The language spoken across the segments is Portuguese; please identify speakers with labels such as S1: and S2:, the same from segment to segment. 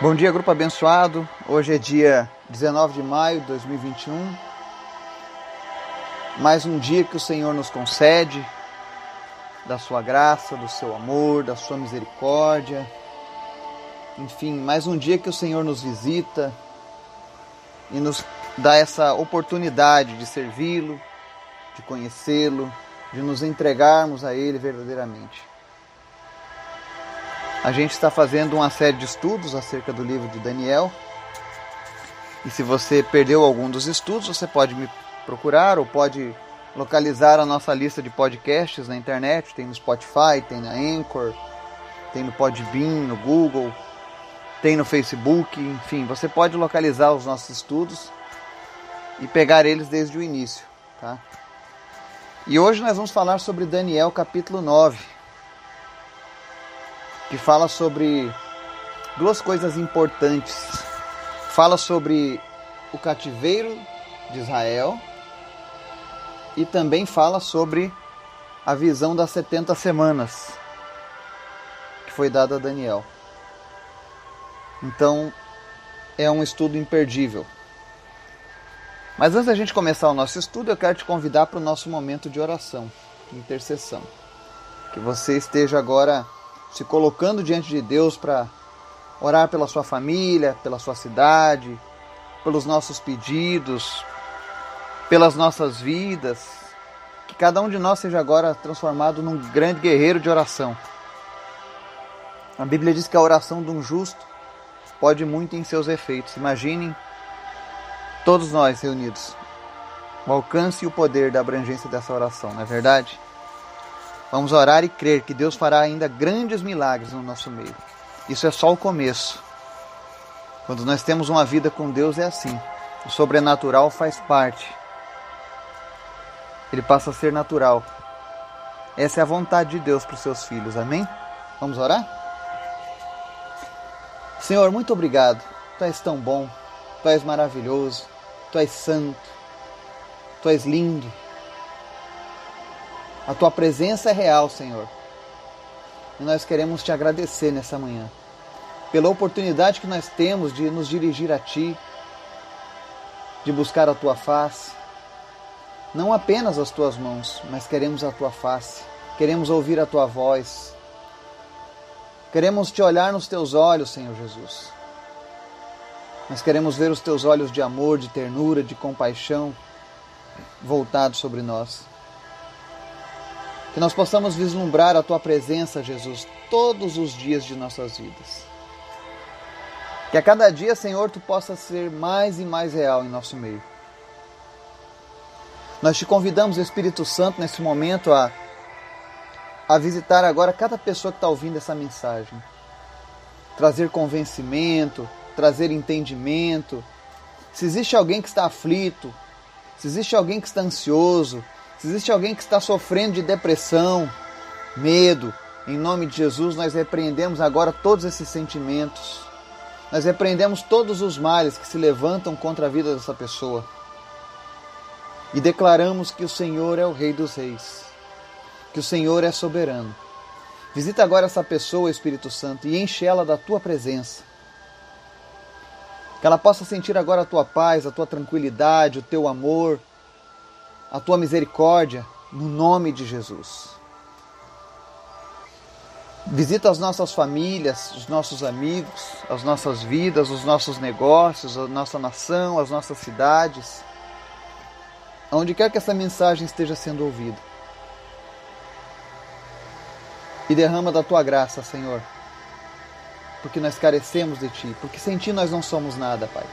S1: Bom dia, grupo abençoado. Hoje é dia 19 de maio de 2021. Mais um dia que o Senhor nos concede da sua graça, do seu amor, da sua misericórdia. Enfim, mais um dia que o Senhor nos visita e nos dá essa oportunidade de servi-lo, de conhecê-lo, de nos entregarmos a Ele verdadeiramente. A gente está fazendo uma série de estudos acerca do livro de Daniel. E se você perdeu algum dos estudos, você pode me procurar ou pode localizar a nossa lista de podcasts na internet. Tem no Spotify, tem na Anchor, tem no Podbean, no Google, tem no Facebook. Enfim, você pode localizar os nossos estudos e pegar eles desde o início. Tá? E hoje nós vamos falar sobre Daniel capítulo 9 que fala sobre duas coisas importantes. Fala sobre o cativeiro de Israel e também fala sobre a visão das 70 semanas que foi dada a Daniel. Então, é um estudo imperdível. Mas antes da gente começar o nosso estudo, eu quero te convidar para o nosso momento de oração, de intercessão. Que você esteja agora se colocando diante de Deus para orar pela sua família, pela sua cidade, pelos nossos pedidos, pelas nossas vidas. Que cada um de nós seja agora transformado num grande guerreiro de oração. A Bíblia diz que a oração de um justo pode muito em seus efeitos. Imaginem todos nós reunidos. O alcance e o poder da abrangência dessa oração, não é verdade? Vamos orar e crer que Deus fará ainda grandes milagres no nosso meio. Isso é só o começo. Quando nós temos uma vida com Deus é assim. O sobrenatural faz parte. Ele passa a ser natural. Essa é a vontade de Deus para os seus filhos. Amém? Vamos orar? Senhor, muito obrigado. Tu és tão bom. Tu és maravilhoso. Tu és santo. Tu és lindo. A tua presença é real, Senhor. E nós queremos te agradecer nessa manhã, pela oportunidade que nós temos de nos dirigir a Ti, de buscar a Tua face. Não apenas as Tuas mãos, mas queremos a Tua face, queremos ouvir a Tua voz. Queremos te olhar nos Teus olhos, Senhor Jesus. Nós queremos ver os Teus olhos de amor, de ternura, de compaixão voltados sobre nós. Que nós possamos vislumbrar a tua presença, Jesus, todos os dias de nossas vidas. Que a cada dia, Senhor, tu possa ser mais e mais real em nosso meio. Nós te convidamos, Espírito Santo, nesse momento a, a visitar agora cada pessoa que está ouvindo essa mensagem. Trazer convencimento, trazer entendimento. Se existe alguém que está aflito, se existe alguém que está ansioso, se existe alguém que está sofrendo de depressão, medo, em nome de Jesus, nós repreendemos agora todos esses sentimentos. Nós repreendemos todos os males que se levantam contra a vida dessa pessoa. E declaramos que o Senhor é o Rei dos Reis, que o Senhor é soberano. Visita agora essa pessoa, Espírito Santo, e enche ela da tua presença. Que ela possa sentir agora a tua paz, a tua tranquilidade, o teu amor, a tua misericórdia, no nome de Jesus. Visita as nossas famílias, os nossos amigos, as nossas vidas, os nossos negócios, a nossa nação, as nossas cidades. Onde quer que essa mensagem esteja sendo ouvida. E derrama da tua graça, Senhor. Porque nós carecemos de ti, porque sem ti nós não somos nada, Pai.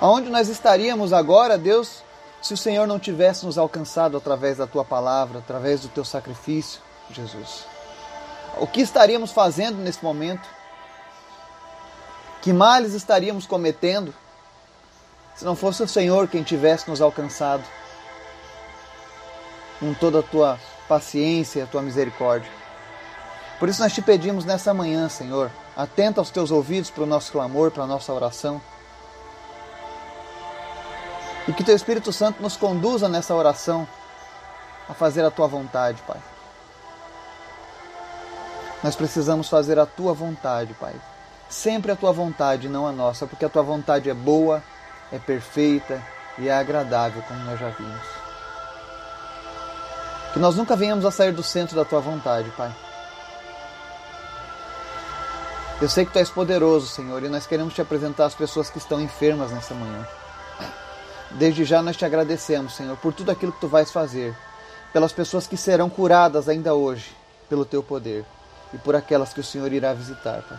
S1: Aonde nós estaríamos agora, Deus, se o Senhor não tivesse nos alcançado através da tua palavra, através do teu sacrifício, Jesus? O que estaríamos fazendo nesse momento? Que males estaríamos cometendo se não fosse o Senhor quem tivesse nos alcançado com toda a tua paciência e a tua misericórdia? Por isso nós te pedimos nessa manhã, Senhor, atenta aos teus ouvidos para o nosso clamor, para a nossa oração. E que teu Espírito Santo nos conduza nessa oração a fazer a tua vontade, Pai. Nós precisamos fazer a tua vontade, Pai. sempre a tua vontade, não a nossa, porque a tua vontade é boa, é perfeita e é agradável, como nós já vimos. Que nós nunca venhamos a sair do centro da tua vontade, Pai. Eu sei que tu és poderoso, Senhor, e nós queremos te apresentar as pessoas que estão enfermas nessa manhã. Desde já nós te agradecemos, Senhor, por tudo aquilo que tu vais fazer, pelas pessoas que serão curadas ainda hoje, pelo teu poder, e por aquelas que o Senhor irá visitar, Pai.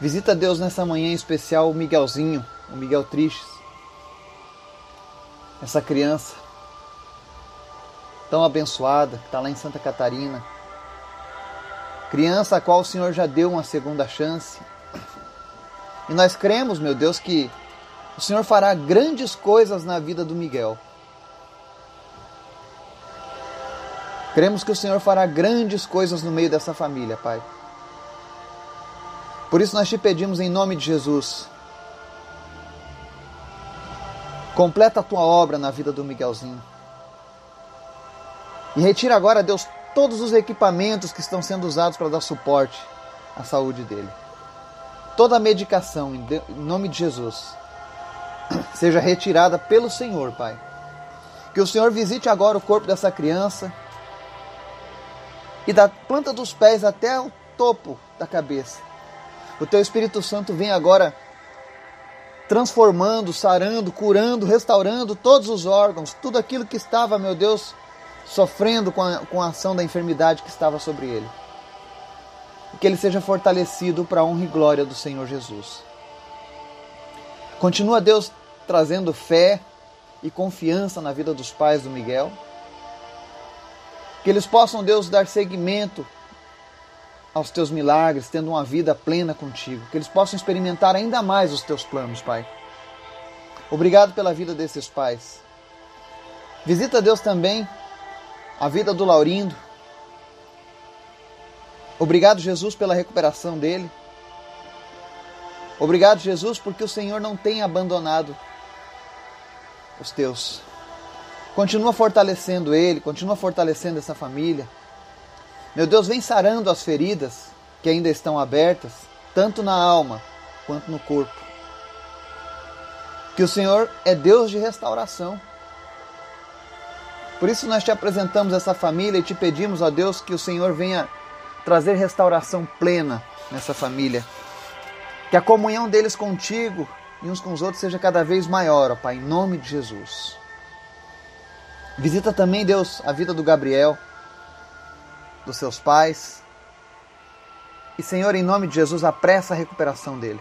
S1: Visita Deus nessa manhã em especial o Miguelzinho, o Miguel Tristes. Essa criança tão abençoada que está lá em Santa Catarina. Criança a qual o Senhor já deu uma segunda chance. E nós cremos, meu Deus, que o Senhor fará grandes coisas na vida do Miguel. Cremos que o Senhor fará grandes coisas no meio dessa família, Pai. Por isso nós te pedimos em nome de Jesus. Completa a tua obra na vida do Miguelzinho. E retira agora, Deus, todos os equipamentos que estão sendo usados para dar suporte à saúde dele. Toda a medicação, em nome de Jesus, seja retirada pelo Senhor, Pai. Que o Senhor visite agora o corpo dessa criança e da planta dos pés até o topo da cabeça o teu Espírito Santo vem agora transformando, sarando, curando, restaurando todos os órgãos, tudo aquilo que estava, meu Deus, sofrendo com a, com a ação da enfermidade que estava sobre ele. Que ele seja fortalecido para a honra e glória do Senhor Jesus. Continua Deus trazendo fé e confiança na vida dos pais do Miguel. Que eles possam, Deus, dar seguimento aos teus milagres, tendo uma vida plena contigo, que eles possam experimentar ainda mais os teus planos, Pai. Obrigado pela vida desses pais. Visita Deus também a vida do Laurindo. Obrigado, Jesus, pela recuperação dele. Obrigado, Jesus, porque o Senhor não tem abandonado os teus. Continua fortalecendo ele, continua fortalecendo essa família. Meu Deus, vem sarando as feridas que ainda estão abertas, tanto na alma quanto no corpo. Que o Senhor é Deus de restauração. Por isso nós te apresentamos essa família e te pedimos, ó Deus, que o Senhor venha trazer restauração plena nessa família. Que a comunhão deles contigo e uns com os outros seja cada vez maior, ó Pai, em nome de Jesus. Visita também, Deus, a vida do Gabriel dos seus pais. E, Senhor, em nome de Jesus, apressa a recuperação dele.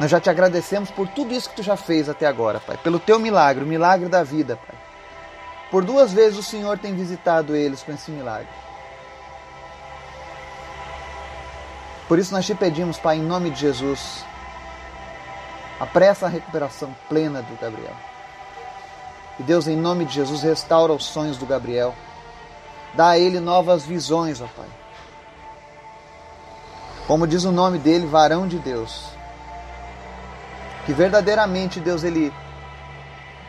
S1: Nós já te agradecemos por tudo isso que tu já fez até agora, Pai. Pelo teu milagre, o milagre da vida, Pai. Por duas vezes o Senhor tem visitado eles com esse milagre. Por isso nós te pedimos, Pai, em nome de Jesus, apressa a recuperação plena do Gabriel. E Deus, em nome de Jesus, restaura os sonhos do Gabriel. Dá a ele novas visões, ó Pai. Como diz o nome dele, varão de Deus. Que verdadeiramente, Deus, ele,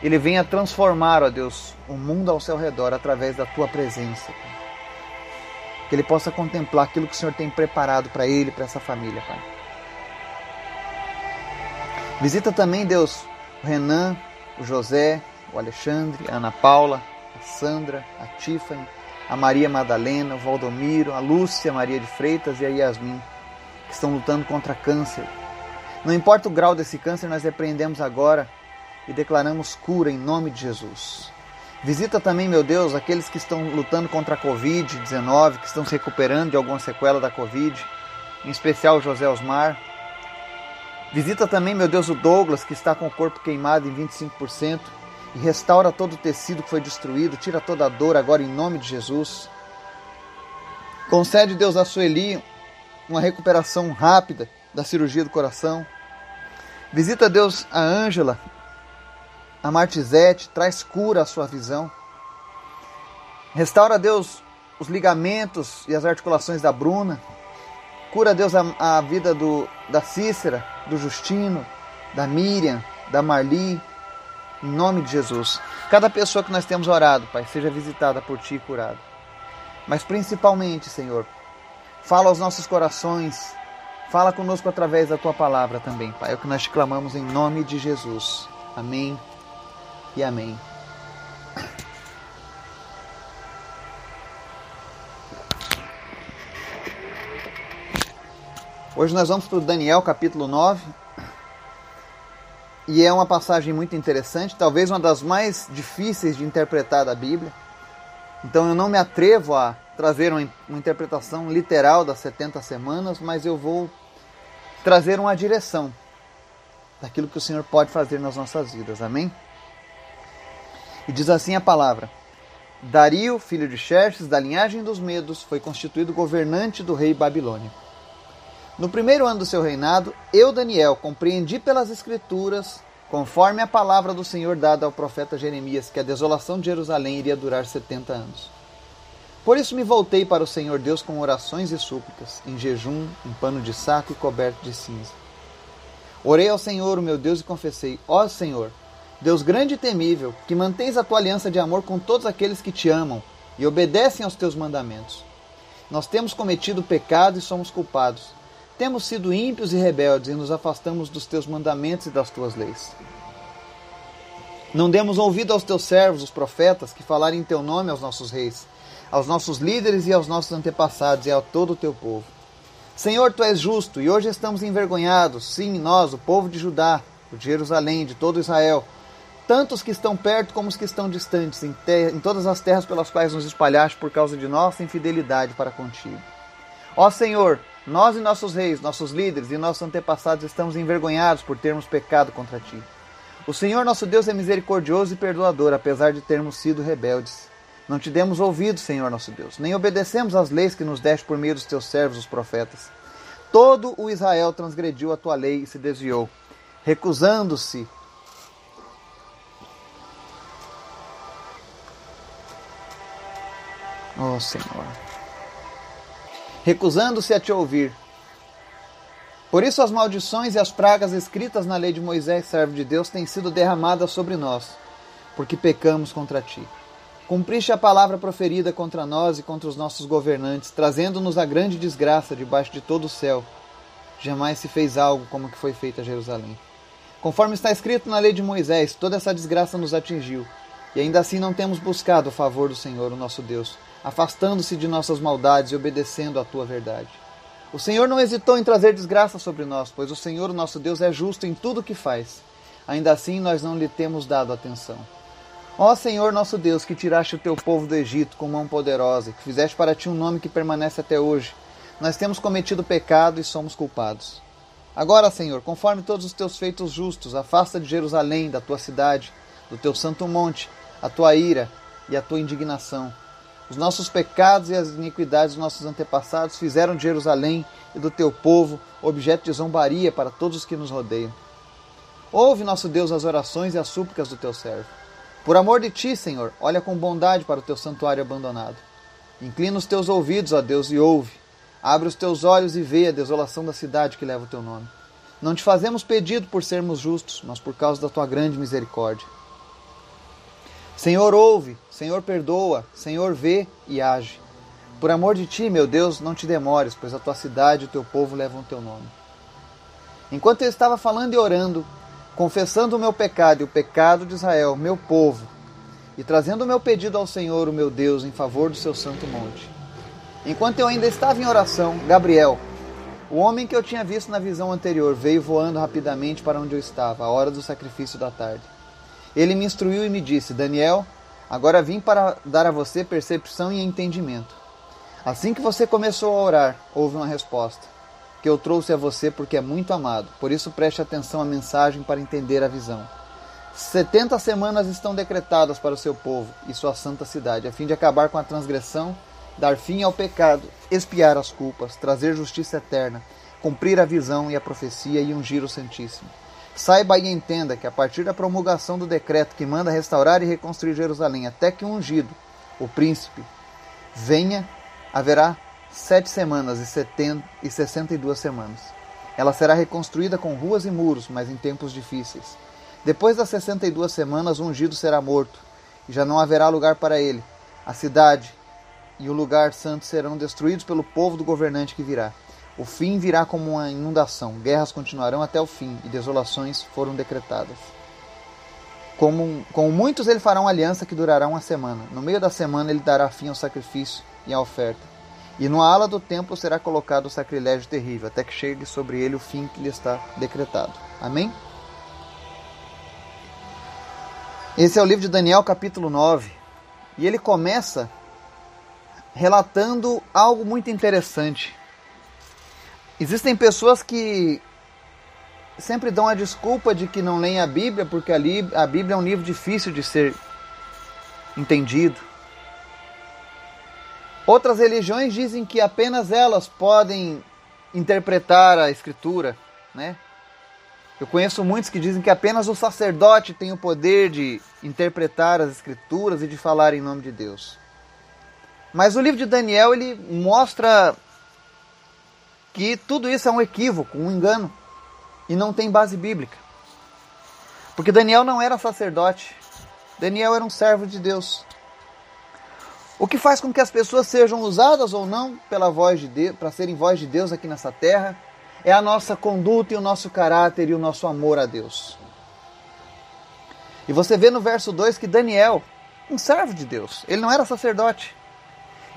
S1: ele venha transformar, ó Deus, o mundo ao seu redor através da tua presença. Pai. Que ele possa contemplar aquilo que o Senhor tem preparado para ele, para essa família, Pai. Visita também, Deus, o Renan, o José, o Alexandre, a Ana Paula, a Sandra, a Tiffany, a Maria Madalena, o Valdomiro, a Lúcia Maria de Freitas e a Yasmin, que estão lutando contra câncer. Não importa o grau desse câncer, nós repreendemos agora e declaramos cura em nome de Jesus. Visita também, meu Deus, aqueles que estão lutando contra a Covid-19, que estão se recuperando de alguma sequela da Covid, em especial José Osmar. Visita também, meu Deus, o Douglas, que está com o corpo queimado em 25% e restaura todo o tecido que foi destruído, tira toda a dor agora em nome de Jesus. Concede, Deus, a Sueli uma recuperação rápida da cirurgia do coração. Visita, Deus, a Ângela, a Martizete, traz cura à sua visão. Restaura, Deus, os ligamentos e as articulações da Bruna. Cura, Deus, a, a vida do, da Cícera, do Justino, da Miriam, da Marli, em nome de Jesus. Cada pessoa que nós temos orado, Pai, seja visitada por Ti e curada. Mas principalmente, Senhor, Fala aos nossos corações. Fala conosco através da tua palavra também, Pai. É o que nós te clamamos em nome de Jesus. Amém e amém. Hoje nós vamos para o Daniel capítulo 9. E é uma passagem muito interessante, talvez uma das mais difíceis de interpretar da Bíblia. Então eu não me atrevo a trazer uma, uma interpretação literal das 70 semanas, mas eu vou trazer uma direção daquilo que o Senhor pode fazer nas nossas vidas. Amém? E diz assim a palavra: Dario, filho de Xerxes, da linhagem dos Medos, foi constituído governante do rei Babilônia. No primeiro ano do seu reinado, eu, Daniel, compreendi pelas Escrituras, conforme a palavra do Senhor dada ao profeta Jeremias, que a desolação de Jerusalém iria durar setenta anos. Por isso me voltei para o Senhor Deus com orações e súplicas, em jejum, em pano de saco e coberto de cinza. Orei ao Senhor, o meu Deus, e confessei: Ó Senhor, Deus grande e temível, que mantens a tua aliança de amor com todos aqueles que te amam e obedecem aos teus mandamentos. Nós temos cometido pecado e somos culpados temos sido ímpios e rebeldes e nos afastamos dos teus mandamentos e das tuas leis. Não demos ouvido aos teus servos, os profetas, que falaram em teu nome aos nossos reis, aos nossos líderes e aos nossos antepassados e a todo o teu povo. Senhor, tu és justo e hoje estamos envergonhados, sim, nós, o povo de Judá, de Jerusalém, de todo Israel, tanto os que estão perto como os que estão distantes, em, em todas as terras pelas quais nos espalhaste por causa de nossa infidelidade para contigo. Ó Senhor, nós e nossos reis, nossos líderes e nossos antepassados estamos envergonhados por termos pecado contra ti. O Senhor nosso Deus é misericordioso e perdoador, apesar de termos sido rebeldes. Não te demos ouvido, Senhor nosso Deus, nem obedecemos às leis que nos deste por meio dos teus servos, os profetas. Todo o Israel transgrediu a tua lei e se desviou, recusando-se Oh Senhor recusando-se a te ouvir. Por isso as maldições e as pragas escritas na lei de Moisés, servo de Deus, têm sido derramadas sobre nós, porque pecamos contra ti. Cumpriste a palavra proferida contra nós e contra os nossos governantes, trazendo-nos a grande desgraça debaixo de todo o céu. Jamais se fez algo como que foi feito a Jerusalém. Conforme está escrito na lei de Moisés, toda essa desgraça nos atingiu, e ainda assim não temos buscado o favor do Senhor, o nosso Deus, afastando-se de nossas maldades e obedecendo à tua verdade. O Senhor não hesitou em trazer desgraça sobre nós, pois o Senhor, o nosso Deus, é justo em tudo o que faz. Ainda assim, nós não lhe temos dado atenção. Ó Senhor nosso Deus, que tiraste o teu povo do Egito com mão poderosa, que fizeste para ti um nome que permanece até hoje, nós temos cometido pecado e somos culpados. Agora, Senhor, conforme todos os teus feitos justos, afasta de Jerusalém, da tua cidade, do teu santo monte, a tua ira e a tua indignação os nossos pecados e as iniquidades dos nossos antepassados fizeram de Jerusalém e do teu povo objeto de zombaria para todos os que nos rodeiam. Ouve, nosso Deus, as orações e as súplicas do teu servo. Por amor de ti, Senhor, olha com bondade para o teu santuário abandonado. Inclina os teus ouvidos, ó Deus, e ouve. Abre os teus olhos e vê a desolação da cidade que leva o teu nome. Não te fazemos pedido por sermos justos, mas por causa da tua grande misericórdia. Senhor, ouve, Senhor, perdoa, Senhor, vê e age. Por amor de ti, meu Deus, não te demores, pois a tua cidade e o teu povo levam o teu nome. Enquanto eu estava falando e orando, confessando o meu pecado e o pecado de Israel, meu povo, e trazendo o meu pedido ao Senhor, o meu Deus, em favor do seu santo monte. Enquanto eu ainda estava em oração, Gabriel, o homem que eu tinha visto na visão anterior, veio voando rapidamente para onde eu estava, a hora do sacrifício da tarde. Ele me instruiu e me disse: Daniel, agora vim para dar a você percepção e entendimento. Assim que você começou a orar, houve uma resposta, que eu trouxe a você porque é muito amado. Por isso preste atenção à mensagem para entender a visão. Setenta semanas estão decretadas para o seu povo e sua santa cidade, a fim de acabar com a transgressão, dar fim ao pecado, expiar as culpas, trazer justiça eterna, cumprir a visão e a profecia e ungir o Santíssimo. Saiba e entenda que a partir da promulgação do decreto que manda restaurar e reconstruir Jerusalém até que o ungido, o príncipe, venha, haverá sete semanas e, e sessenta e duas semanas. Ela será reconstruída com ruas e muros, mas em tempos difíceis. Depois das sessenta e duas semanas, o ungido será morto, e já não haverá lugar para ele. A cidade e o lugar santo serão destruídos pelo povo do governante que virá. O fim virá como uma inundação, guerras continuarão até o fim e desolações foram decretadas. Como, com muitos ele fará uma aliança que durará uma semana. No meio da semana ele dará fim ao sacrifício e à oferta. E no ala do templo será colocado o sacrilégio terrível, até que chegue sobre ele o fim que lhe está decretado. Amém? Esse é o livro de Daniel, capítulo 9. E ele começa relatando algo muito interessante. Existem pessoas que sempre dão a desculpa de que não leem a Bíblia porque a Bíblia é um livro difícil de ser entendido. Outras religiões dizem que apenas elas podem interpretar a Escritura, né? Eu conheço muitos que dizem que apenas o sacerdote tem o poder de interpretar as Escrituras e de falar em nome de Deus. Mas o livro de Daniel ele mostra que tudo isso é um equívoco, um engano e não tem base bíblica. Porque Daniel não era sacerdote, Daniel era um servo de Deus. O que faz com que as pessoas sejam usadas ou não pela voz de Deus, para serem voz de Deus aqui nessa terra, é a nossa conduta e o nosso caráter e o nosso amor a Deus. E você vê no verso 2 que Daniel, um servo de Deus, ele não era sacerdote.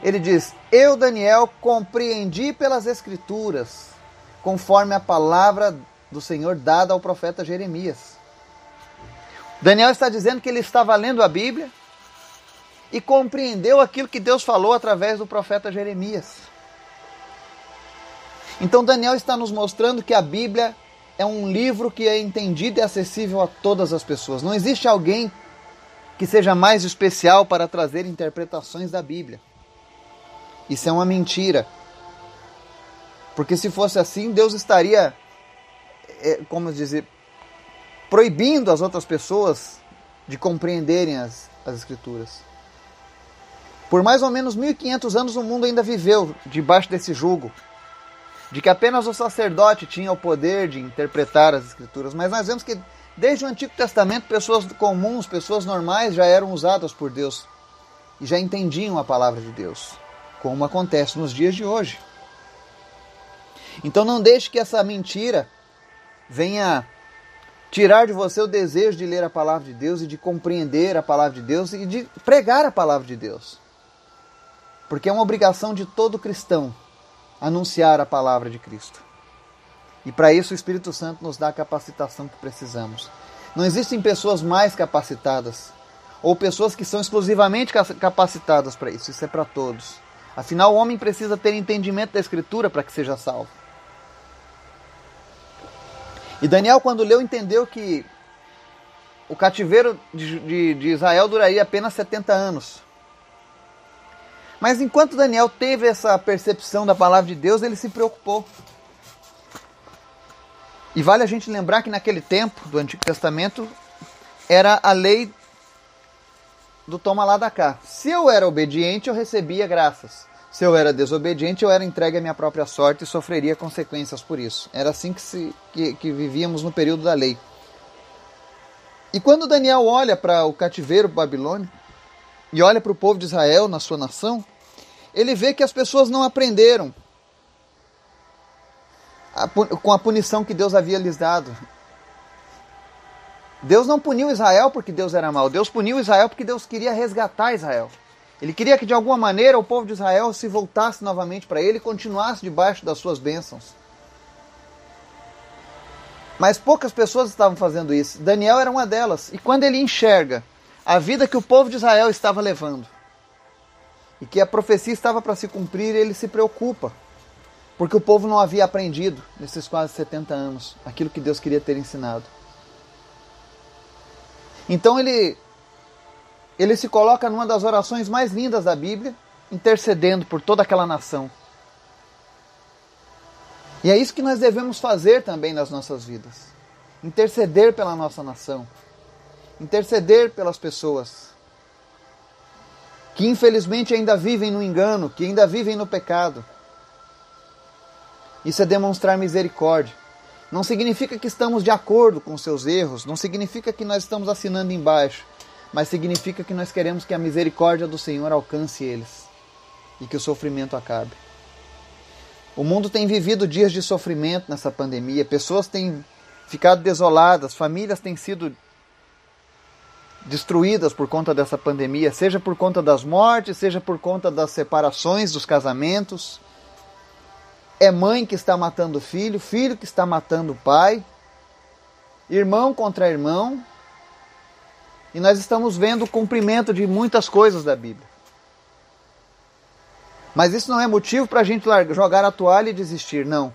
S1: Ele diz: Eu, Daniel, compreendi pelas Escrituras, conforme a palavra do Senhor dada ao profeta Jeremias. Daniel está dizendo que ele estava lendo a Bíblia e compreendeu aquilo que Deus falou através do profeta Jeremias. Então Daniel está nos mostrando que a Bíblia é um livro que é entendido e acessível a todas as pessoas. Não existe alguém que seja mais especial para trazer interpretações da Bíblia. Isso é uma mentira. Porque se fosse assim, Deus estaria, é, como dizer, proibindo as outras pessoas de compreenderem as, as Escrituras. Por mais ou menos 1500 anos o mundo ainda viveu debaixo desse jugo, de que apenas o sacerdote tinha o poder de interpretar as escrituras, mas nós vemos que desde o Antigo Testamento pessoas comuns, pessoas normais já eram usadas por Deus e já entendiam a palavra de Deus, como acontece nos dias de hoje. Então não deixe que essa mentira venha tirar de você o desejo de ler a palavra de Deus e de compreender a palavra de Deus e de pregar a palavra de Deus. Porque é uma obrigação de todo cristão anunciar a palavra de Cristo. E para isso o Espírito Santo nos dá a capacitação que precisamos. Não existem pessoas mais capacitadas ou pessoas que são exclusivamente capacitadas para isso. Isso é para todos. Afinal, o homem precisa ter entendimento da Escritura para que seja salvo. E Daniel, quando leu, entendeu que o cativeiro de, de, de Israel duraria apenas 70 anos. Mas enquanto Daniel teve essa percepção da palavra de Deus, ele se preocupou. E vale a gente lembrar que naquele tempo do Antigo Testamento era a lei do toma lá da cá. Se eu era obediente, eu recebia graças. Se eu era desobediente, eu era entregue à minha própria sorte e sofreria consequências por isso. Era assim que, se, que, que vivíamos no período da lei. E quando Daniel olha para o cativeiro babilônico, e olha para o povo de Israel na sua nação, ele vê que as pessoas não aprenderam com a punição que Deus havia lhes dado. Deus não puniu Israel porque Deus era mau. Deus puniu Israel porque Deus queria resgatar Israel. Ele queria que de alguma maneira o povo de Israel se voltasse novamente para ele e continuasse debaixo das suas bênçãos. Mas poucas pessoas estavam fazendo isso. Daniel era uma delas. E quando ele enxerga a vida que o povo de Israel estava levando e que a profecia estava para se cumprir, ele se preocupa, porque o povo não havia aprendido nesses quase 70 anos aquilo que Deus queria ter ensinado. Então ele ele se coloca numa das orações mais lindas da Bíblia, intercedendo por toda aquela nação. E é isso que nós devemos fazer também nas nossas vidas. Interceder pela nossa nação interceder pelas pessoas que infelizmente ainda vivem no engano, que ainda vivem no pecado. Isso é demonstrar misericórdia. Não significa que estamos de acordo com seus erros, não significa que nós estamos assinando embaixo, mas significa que nós queremos que a misericórdia do Senhor alcance eles. e que o sofrimento acabe. O mundo tem vivido dias de sofrimento nessa pandemia, pessoas têm ficado desoladas, famílias têm sido destruídas por conta dessa pandemia, seja por conta das mortes, seja por conta das separações dos casamentos. É mãe que está matando filho, filho que está matando pai, irmão contra irmão. E nós estamos vendo o cumprimento de muitas coisas da Bíblia. Mas isso não é motivo para a gente jogar a toalha e desistir, não.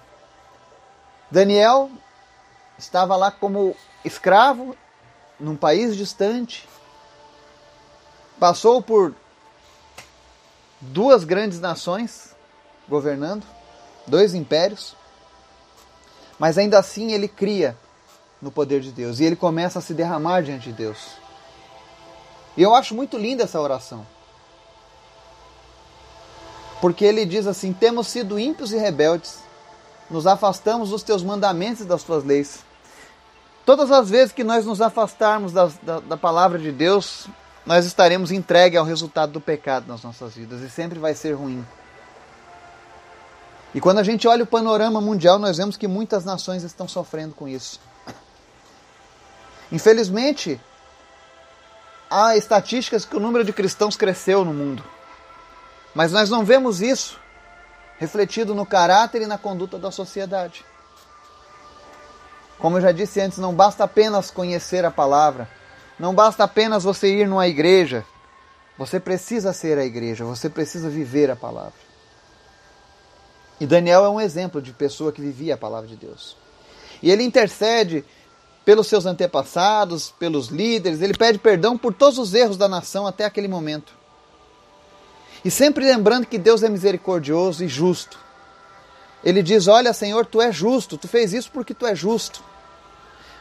S1: Daniel estava lá como escravo num país distante, passou por duas grandes nações governando, dois impérios, mas ainda assim ele cria no poder de Deus e ele começa a se derramar diante de Deus. E eu acho muito linda essa oração. Porque ele diz assim: Temos sido ímpios e rebeldes, nos afastamos dos teus mandamentos e das tuas leis. Todas as vezes que nós nos afastarmos da, da, da palavra de Deus, nós estaremos entregues ao resultado do pecado nas nossas vidas e sempre vai ser ruim. E quando a gente olha o panorama mundial, nós vemos que muitas nações estão sofrendo com isso. Infelizmente, há estatísticas que o número de cristãos cresceu no mundo. Mas nós não vemos isso refletido no caráter e na conduta da sociedade. Como eu já disse antes, não basta apenas conhecer a palavra, não basta apenas você ir numa igreja. Você precisa ser a igreja, você precisa viver a palavra. E Daniel é um exemplo de pessoa que vivia a palavra de Deus. E ele intercede pelos seus antepassados, pelos líderes, ele pede perdão por todos os erros da nação até aquele momento. E sempre lembrando que Deus é misericordioso e justo. Ele diz: Olha, Senhor, tu és justo, tu fez isso porque tu és justo.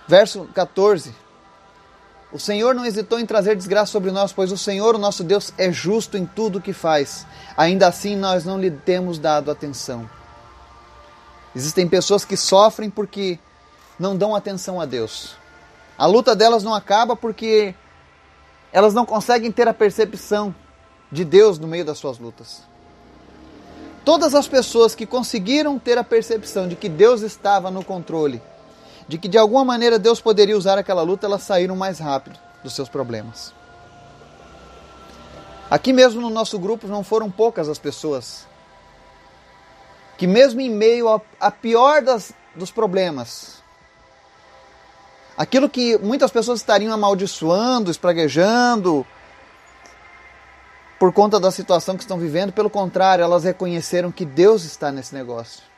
S1: Verso 14: O Senhor não hesitou em trazer desgraça sobre nós, pois o Senhor, o nosso Deus, é justo em tudo o que faz. Ainda assim, nós não lhe temos dado atenção. Existem pessoas que sofrem porque não dão atenção a Deus. A luta delas não acaba porque elas não conseguem ter a percepção de Deus no meio das suas lutas. Todas as pessoas que conseguiram ter a percepção de que Deus estava no controle de que de alguma maneira Deus poderia usar aquela luta, elas saíram mais rápido dos seus problemas. Aqui mesmo no nosso grupo não foram poucas as pessoas que, mesmo em meio a pior das, dos problemas, aquilo que muitas pessoas estariam amaldiçoando, espraguejando, por conta da situação que estão vivendo, pelo contrário, elas reconheceram que Deus está nesse negócio.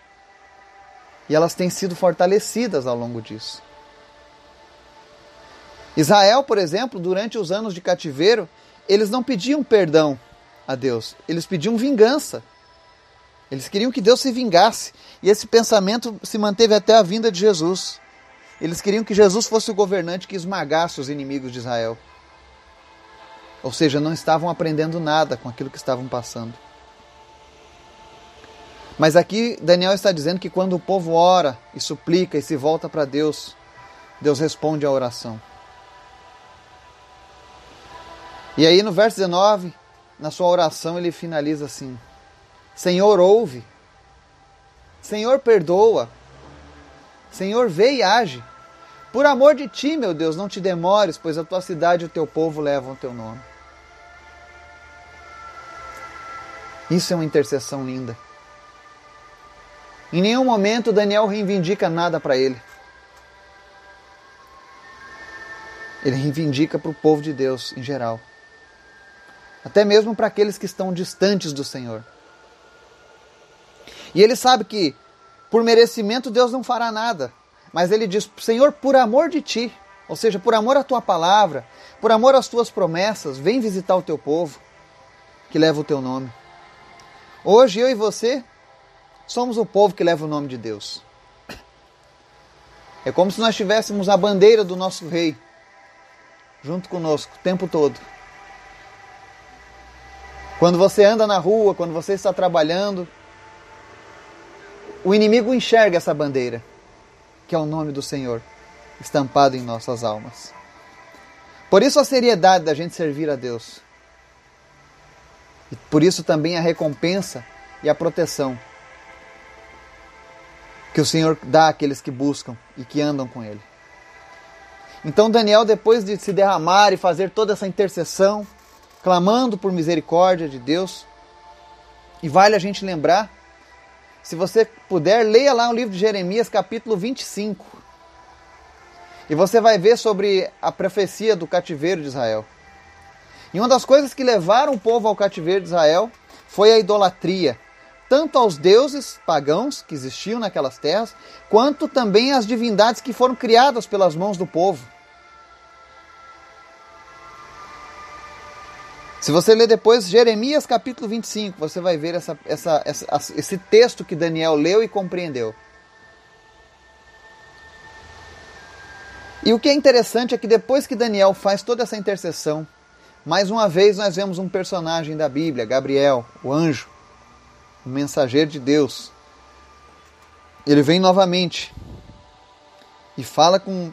S1: E elas têm sido fortalecidas ao longo disso. Israel, por exemplo, durante os anos de cativeiro, eles não pediam perdão a Deus, eles pediam vingança. Eles queriam que Deus se vingasse. E esse pensamento se manteve até a vinda de Jesus. Eles queriam que Jesus fosse o governante que esmagasse os inimigos de Israel. Ou seja, não estavam aprendendo nada com aquilo que estavam passando. Mas aqui Daniel está dizendo que quando o povo ora e suplica e se volta para Deus, Deus responde à oração. E aí no verso 19, na sua oração, ele finaliza assim: Senhor, ouve. Senhor, perdoa. Senhor, vê e age. Por amor de ti, meu Deus, não te demores, pois a tua cidade e o teu povo levam o teu nome. Isso é uma intercessão linda. Em nenhum momento Daniel reivindica nada para ele. Ele reivindica para o povo de Deus em geral. Até mesmo para aqueles que estão distantes do Senhor. E ele sabe que, por merecimento, Deus não fará nada. Mas ele diz: Senhor, por amor de ti, ou seja, por amor à tua palavra, por amor às tuas promessas, vem visitar o teu povo que leva o teu nome. Hoje eu e você somos o povo que leva o nome de Deus. É como se nós tivéssemos a bandeira do nosso rei junto conosco o tempo todo. Quando você anda na rua, quando você está trabalhando, o inimigo enxerga essa bandeira, que é o nome do Senhor, estampado em nossas almas. Por isso a seriedade da gente servir a Deus. E por isso também a recompensa e a proteção que o Senhor dá àqueles que buscam e que andam com Ele. Então Daniel, depois de se derramar e fazer toda essa intercessão, clamando por misericórdia de Deus, e vale a gente lembrar, se você puder, leia lá o livro de Jeremias, capítulo 25. E você vai ver sobre a profecia do cativeiro de Israel. E uma das coisas que levaram o povo ao cativeiro de Israel foi a idolatria, tanto aos deuses pagãos que existiam naquelas terras, quanto também às divindades que foram criadas pelas mãos do povo. Se você ler depois Jeremias capítulo 25, você vai ver essa, essa, essa, esse texto que Daniel leu e compreendeu. E o que é interessante é que depois que Daniel faz toda essa intercessão, mais uma vez nós vemos um personagem da Bíblia, Gabriel, o anjo, o mensageiro de Deus. Ele vem novamente e fala com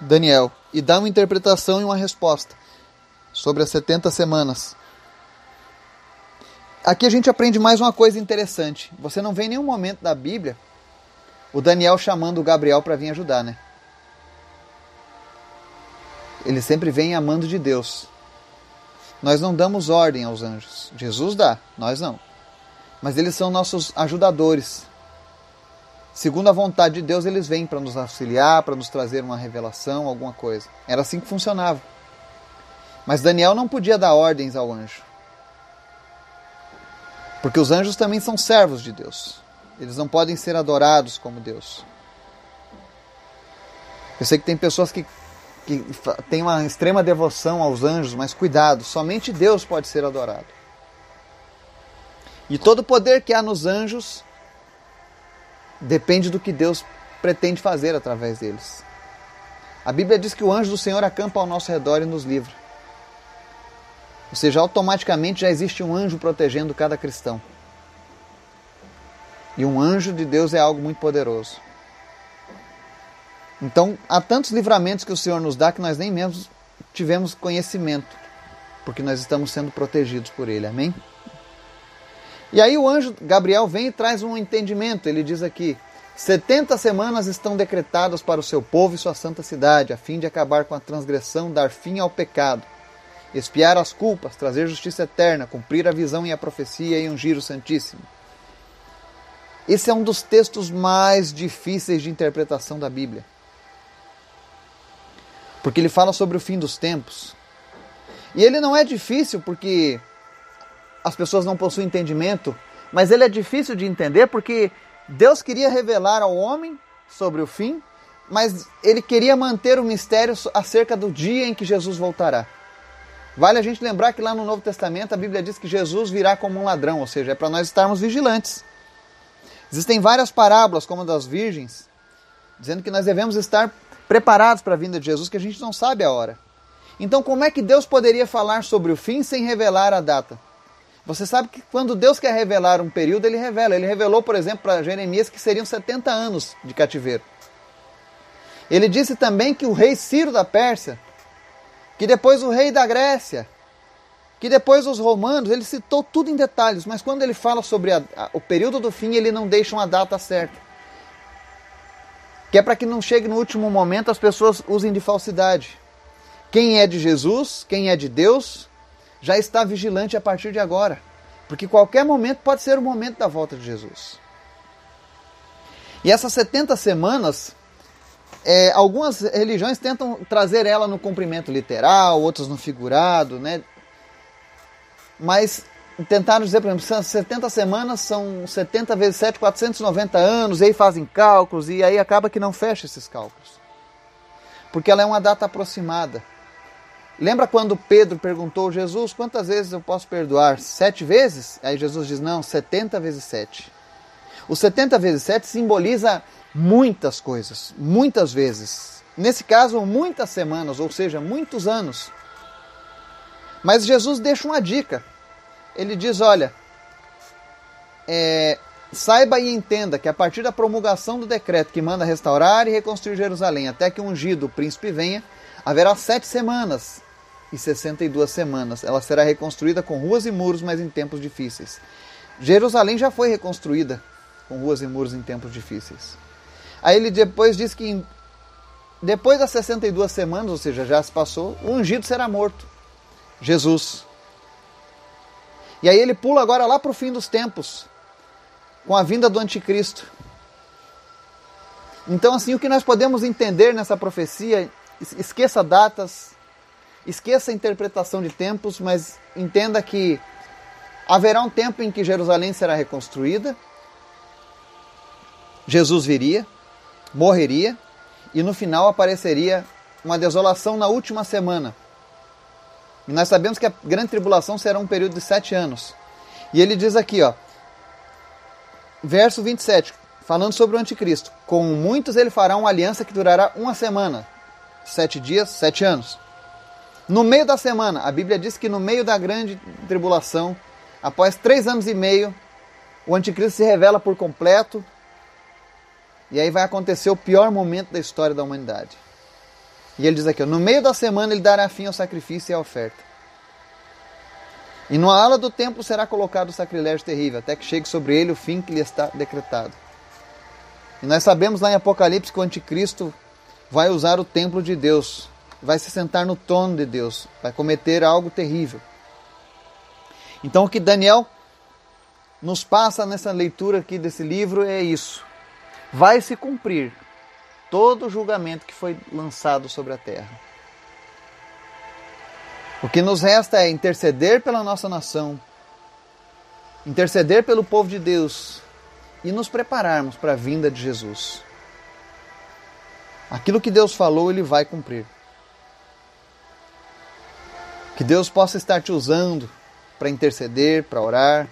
S1: Daniel e dá uma interpretação e uma resposta sobre as 70 semanas. Aqui a gente aprende mais uma coisa interessante. Você não vê em nenhum momento da Bíblia o Daniel chamando o Gabriel para vir ajudar, né? Ele sempre vem amando de Deus. Nós não damos ordem aos anjos. Jesus dá, nós não. Mas eles são nossos ajudadores. Segundo a vontade de Deus, eles vêm para nos auxiliar, para nos trazer uma revelação, alguma coisa. Era assim que funcionava. Mas Daniel não podia dar ordens ao anjo. Porque os anjos também são servos de Deus. Eles não podem ser adorados como Deus. Eu sei que tem pessoas que, que têm uma extrema devoção aos anjos, mas cuidado, somente Deus pode ser adorado. E todo o poder que há nos anjos depende do que Deus pretende fazer através deles. A Bíblia diz que o anjo do Senhor acampa ao nosso redor e nos livra. Ou seja, automaticamente já existe um anjo protegendo cada cristão. E um anjo de Deus é algo muito poderoso. Então, há tantos livramentos que o Senhor nos dá que nós nem mesmo tivemos conhecimento, porque nós estamos sendo protegidos por Ele. Amém? E aí o anjo Gabriel vem e traz um entendimento. Ele diz aqui: 70 semanas estão decretadas para o seu povo e sua santa cidade, a fim de acabar com a transgressão, dar fim ao pecado expiar as culpas, trazer justiça eterna, cumprir a visão e a profecia e ungir o Santíssimo. Esse é um dos textos mais difíceis de interpretação da Bíblia. Porque ele fala sobre o fim dos tempos. E ele não é difícil porque as pessoas não possuem entendimento, mas ele é difícil de entender porque Deus queria revelar ao homem sobre o fim, mas ele queria manter o mistério acerca do dia em que Jesus voltará. Vale a gente lembrar que lá no Novo Testamento a Bíblia diz que Jesus virá como um ladrão, ou seja, é para nós estarmos vigilantes. Existem várias parábolas, como a das virgens, dizendo que nós devemos estar preparados para a vinda de Jesus, que a gente não sabe a hora. Então, como é que Deus poderia falar sobre o fim sem revelar a data? Você sabe que quando Deus quer revelar um período, ele revela. Ele revelou, por exemplo, para Jeremias que seriam 70 anos de cativeiro. Ele disse também que o rei Ciro da Pérsia que depois o rei da Grécia, que depois os romanos, ele citou tudo em detalhes, mas quando ele fala sobre a, a, o período do fim, ele não deixa uma data certa. Que é para que não chegue no último momento as pessoas usem de falsidade. Quem é de Jesus, quem é de Deus, já está vigilante a partir de agora. Porque qualquer momento pode ser o momento da volta de Jesus. E essas 70 semanas é, algumas religiões tentam trazer ela no cumprimento literal, outras no figurado, né? Mas tentaram dizer, por exemplo, 70 semanas são 70 vezes 7, 490 anos, e aí fazem cálculos, e aí acaba que não fecha esses cálculos. Porque ela é uma data aproximada. Lembra quando Pedro perguntou, Jesus, quantas vezes eu posso perdoar? Sete vezes? Aí Jesus diz, não, 70 vezes 7. O 70 vezes 7 simboliza muitas coisas, muitas vezes. Nesse caso, muitas semanas, ou seja, muitos anos. Mas Jesus deixa uma dica. Ele diz: olha, é, saiba e entenda que a partir da promulgação do decreto que manda restaurar e reconstruir Jerusalém, até que o ungido o príncipe venha, haverá sete semanas e 62 semanas. Ela será reconstruída com ruas e muros, mas em tempos difíceis. Jerusalém já foi reconstruída com ruas e muros em tempos difíceis. Aí ele depois diz que depois das 62 semanas, ou seja, já se passou, o ungido será morto. Jesus. E aí ele pula agora lá para o fim dos tempos, com a vinda do anticristo. Então, assim, o que nós podemos entender nessa profecia, esqueça datas, esqueça a interpretação de tempos, mas entenda que haverá um tempo em que Jerusalém será reconstruída, Jesus viria, morreria, e no final apareceria uma desolação na última semana. E nós sabemos que a grande tribulação será um período de sete anos. E ele diz aqui, ó, verso 27, falando sobre o anticristo: Com muitos ele fará uma aliança que durará uma semana, sete dias, sete anos. No meio da semana, a Bíblia diz que no meio da grande tribulação, após três anos e meio, o anticristo se revela por completo. E aí vai acontecer o pior momento da história da humanidade. E ele diz aqui: no meio da semana ele dará fim ao sacrifício e à oferta. E no ala do templo será colocado o sacrilégio terrível, até que chegue sobre ele o fim que lhe está decretado. E nós sabemos lá em Apocalipse que o anticristo vai usar o templo de Deus, vai se sentar no trono de Deus, vai cometer algo terrível. Então o que Daniel nos passa nessa leitura aqui desse livro é isso. Vai se cumprir todo o julgamento que foi lançado sobre a terra. O que nos resta é interceder pela nossa nação, interceder pelo povo de Deus e nos prepararmos para a vinda de Jesus. Aquilo que Deus falou, Ele vai cumprir. Que Deus possa estar te usando para interceder, para orar,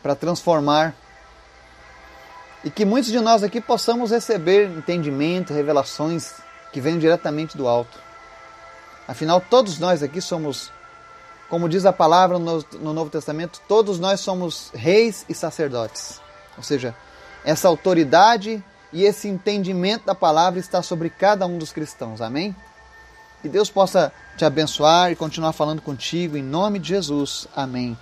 S1: para transformar e que muitos de nós aqui possamos receber entendimento, revelações que vêm diretamente do alto. Afinal, todos nós aqui somos, como diz a palavra no, no Novo Testamento, todos nós somos reis e sacerdotes. Ou seja, essa autoridade e esse entendimento da palavra está sobre cada um dos cristãos. Amém? Que Deus possa te abençoar e continuar falando contigo em nome de Jesus. Amém.